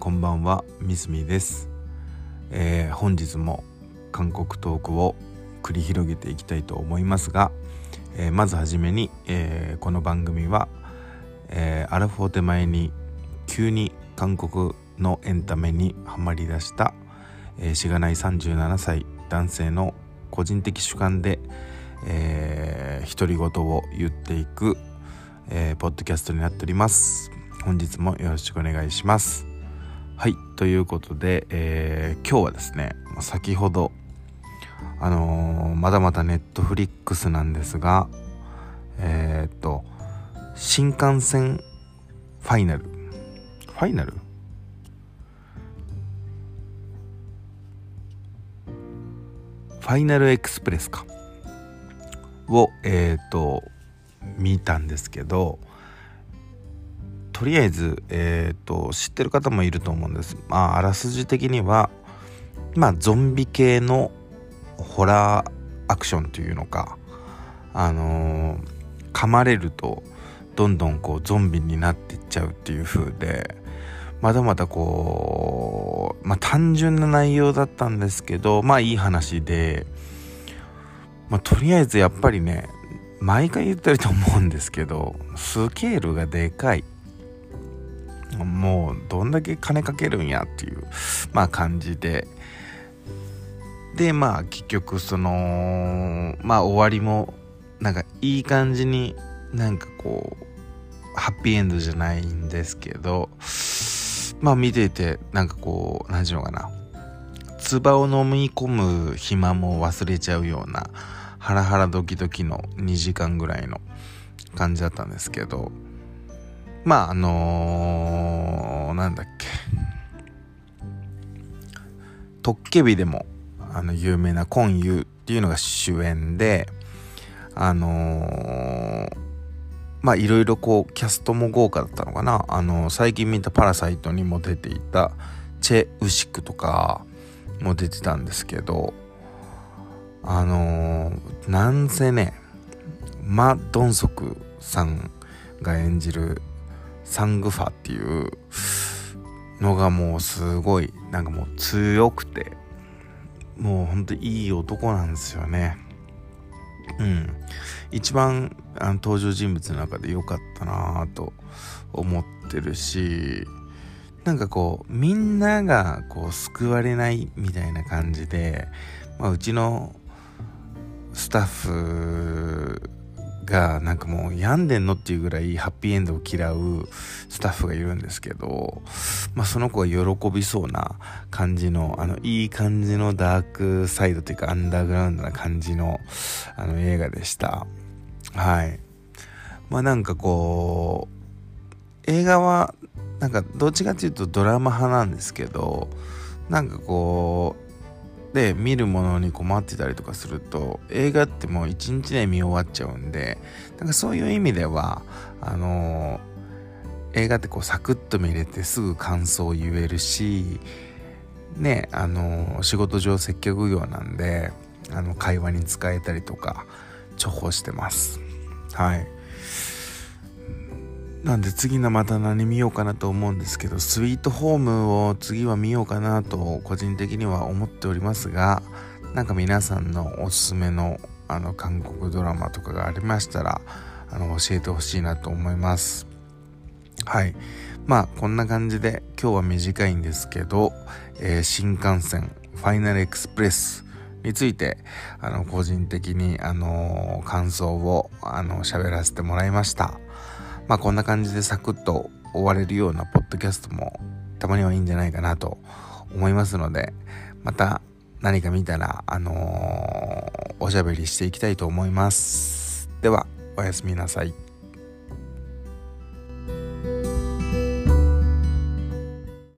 こんばんはみすみです、えー、本日も韓国トークを繰り広げていきたいと思いますが、えー、まずはじめに、えー、この番組は、え、アラフォー手前に急に韓国のエンタメにはまりだした、え、しがない37歳男性の個人的主観で、えー、独り言を言っていく、えー、ポッドキャストになっております。本日もよろしくお願いします。はいということで、えー、今日はですね先ほどあのー、まだまだネットフリックスなんですがえー、っと新幹線ファイナル。ファイナル？ファイナル？エクスプレスか。をえっ、と見たんですけどとりあえず、えーと、知ってる方もいると思うんです。まあ、あらすじ的には、まあ、ゾンビ系のホラーアクションというのか、あのー、噛まれるとどんどんこうゾンビになっていっちゃうっていう風でまだまだこう、まあ、単純な内容だったんですけどまあいい話で、まあ、とりあえずやっぱりね毎回言ってると思うんですけどスケールがでかいもうどんだけ金かけるんやっていうまあ感じで。でまあ結局そのまあ終わりもなんかいい感じになんかこうハッピーエンドじゃないんですけどまあ見ててなんかこう何て言うのかな。唾を飲み込む暇も忘れちゃうようなハラハラドキドキの2時間ぐらいの感じだったんですけどまああのー、なんだっけ。トッケビでもあの有名なコンユっていうのが主演であのー、まあいろいろこうキャストも豪華だったのかな。あの、最近見た「パラサイト」にも出ていたチェ・ウシクとかも出てたんですけどあのー、なんせねマ・ドンソクさんが演じるサングファっていうのがもうすごいなんかもう強くてもうほんといい男なんですよね。うん。一番あの登場人物の中で良かったなと思ってるしなんかこうみんながこう救われないみたいな感じで、まあ、うちのスタッフがなんかもう病んでんのっていうぐらいハッピーエンドを嫌うスタッフがいるんですけど、まあ、その子が喜びそうな感じのあのいい感じのダークサイドというかアンダーグラウンドな感じのあの映画でした。はい。まあなんかこう映画はなんかどっちかっていうとドラマ派なんですけどなんかこうで見るものに困ってたりとかすると映画ってもう一日で見終わっちゃうんでなんかそういう意味ではあのー、映画ってこうサクッと見れてすぐ感想を言えるしねあのー、仕事上接客業なんであの会話に使えたりとか重宝してます。はい。なんで次のまた何見ようかなと思うんですけどスイートホームを次は見ようかなと個人的には思っておりますがなんか皆さんのおすすめのあの韓国ドラマとかがありましたらあの教えてほしいなと思います。はい。まあこんな感じで今日は短いんですけど、えー、新幹線ファイナルエクスプレスについてあの個人的にあの感想をあの喋らせてもらいました。まあこんな感じでサクッと終われるようなポッドキャストもたまにはいいんじゃないかなと思いますので、また何か見たら、あのー、おしゃべりしていきたいと思います。では、おやすみなさい。